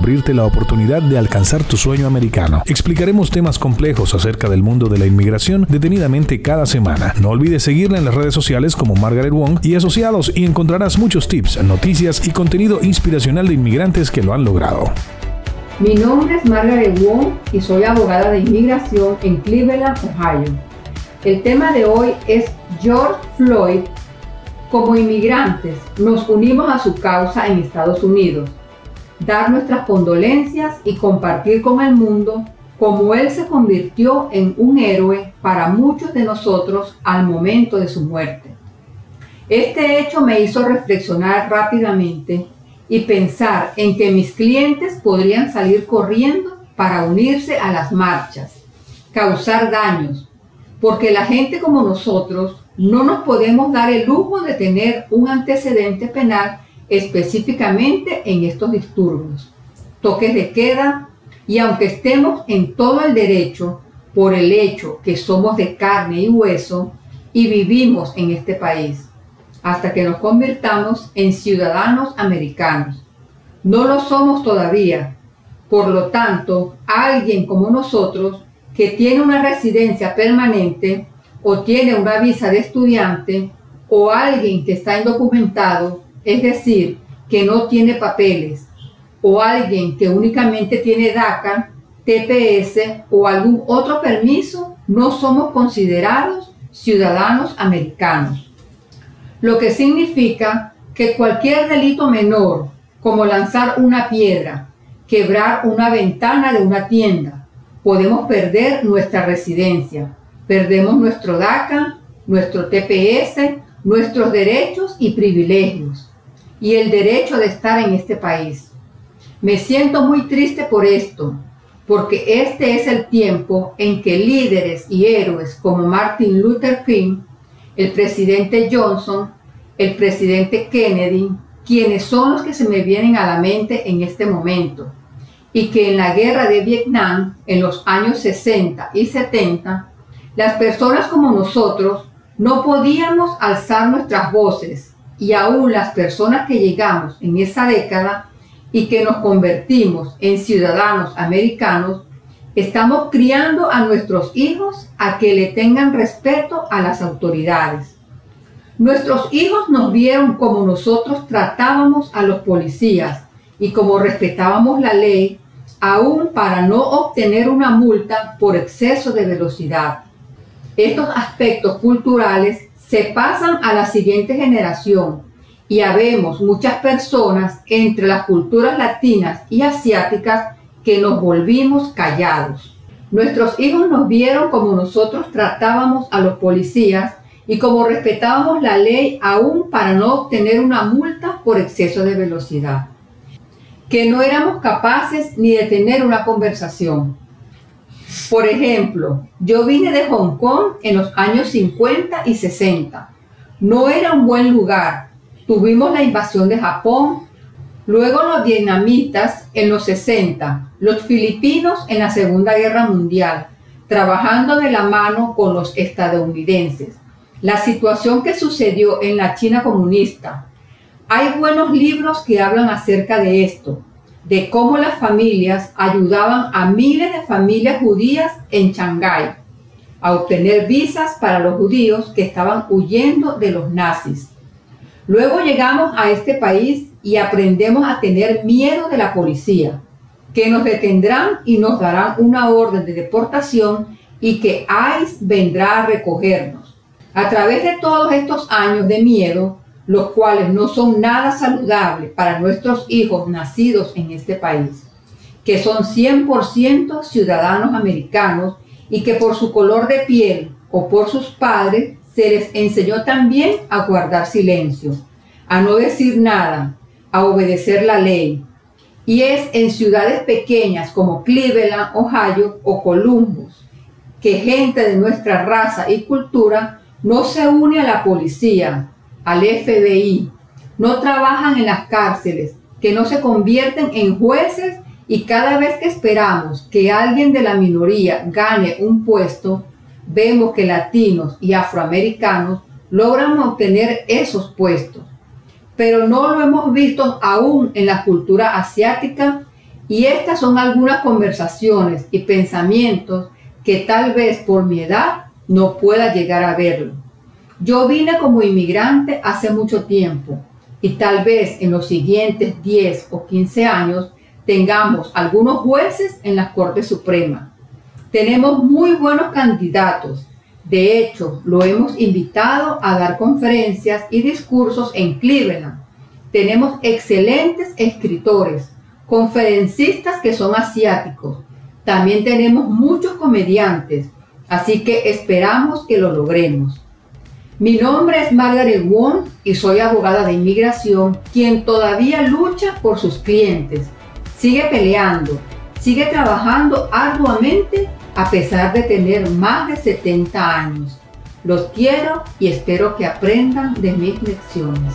abrirte la oportunidad de alcanzar tu sueño americano. Explicaremos temas complejos acerca del mundo de la inmigración detenidamente cada semana. No olvides seguirla en las redes sociales como Margaret Wong y asociados y encontrarás muchos tips, noticias y contenido inspiracional de inmigrantes que lo han logrado. Mi nombre es Margaret Wong y soy abogada de inmigración en Cleveland, Ohio. El tema de hoy es George Floyd. Como inmigrantes nos unimos a su causa en Estados Unidos dar nuestras condolencias y compartir con el mundo cómo Él se convirtió en un héroe para muchos de nosotros al momento de su muerte. Este hecho me hizo reflexionar rápidamente y pensar en que mis clientes podrían salir corriendo para unirse a las marchas, causar daños, porque la gente como nosotros no nos podemos dar el lujo de tener un antecedente penal específicamente en estos disturbios, toques de queda, y aunque estemos en todo el derecho por el hecho que somos de carne y hueso y vivimos en este país, hasta que nos convirtamos en ciudadanos americanos. No lo somos todavía. Por lo tanto, alguien como nosotros que tiene una residencia permanente o tiene una visa de estudiante o alguien que está indocumentado es decir, que no tiene papeles, o alguien que únicamente tiene DACA, TPS o algún otro permiso, no somos considerados ciudadanos americanos. Lo que significa que cualquier delito menor, como lanzar una piedra, quebrar una ventana de una tienda, podemos perder nuestra residencia, perdemos nuestro DACA, nuestro TPS, nuestros derechos y privilegios y el derecho de estar en este país. Me siento muy triste por esto, porque este es el tiempo en que líderes y héroes como Martin Luther King, el presidente Johnson, el presidente Kennedy, quienes son los que se me vienen a la mente en este momento, y que en la guerra de Vietnam, en los años 60 y 70, las personas como nosotros no podíamos alzar nuestras voces y aún las personas que llegamos en esa década y que nos convertimos en ciudadanos americanos, estamos criando a nuestros hijos a que le tengan respeto a las autoridades. Nuestros hijos nos vieron como nosotros tratábamos a los policías y como respetábamos la ley, aún para no obtener una multa por exceso de velocidad. Estos aspectos culturales se pasan a la siguiente generación y habemos muchas personas entre las culturas latinas y asiáticas que nos volvimos callados. Nuestros hijos nos vieron como nosotros tratábamos a los policías y como respetábamos la ley aún para no obtener una multa por exceso de velocidad. Que no éramos capaces ni de tener una conversación. Por ejemplo, yo vine de Hong Kong en los años 50 y 60. No era un buen lugar. Tuvimos la invasión de Japón, luego los vietnamitas en los 60, los filipinos en la Segunda Guerra Mundial, trabajando de la mano con los estadounidenses. La situación que sucedió en la China comunista. Hay buenos libros que hablan acerca de esto de cómo las familias ayudaban a miles de familias judías en Shanghái a obtener visas para los judíos que estaban huyendo de los nazis. Luego llegamos a este país y aprendemos a tener miedo de la policía, que nos detendrán y nos darán una orden de deportación y que ICE vendrá a recogernos. A través de todos estos años de miedo, los cuales no son nada saludables para nuestros hijos nacidos en este país, que son 100% ciudadanos americanos y que por su color de piel o por sus padres se les enseñó también a guardar silencio, a no decir nada, a obedecer la ley. Y es en ciudades pequeñas como Cleveland, Ohio o Columbus que gente de nuestra raza y cultura no se une a la policía, al FBI, no trabajan en las cárceles, que no se convierten en jueces y cada vez que esperamos que alguien de la minoría gane un puesto, vemos que latinos y afroamericanos logran obtener esos puestos. Pero no lo hemos visto aún en la cultura asiática y estas son algunas conversaciones y pensamientos que tal vez por mi edad no pueda llegar a verlo. Yo vine como inmigrante hace mucho tiempo y tal vez en los siguientes 10 o 15 años tengamos algunos jueces en la Corte Suprema. Tenemos muy buenos candidatos. De hecho, lo hemos invitado a dar conferencias y discursos en Cleveland. Tenemos excelentes escritores, conferencistas que son asiáticos. También tenemos muchos comediantes, así que esperamos que lo logremos. Mi nombre es Margaret Wong y soy abogada de inmigración, quien todavía lucha por sus clientes. Sigue peleando, sigue trabajando arduamente a pesar de tener más de 70 años. Los quiero y espero que aprendan de mis lecciones.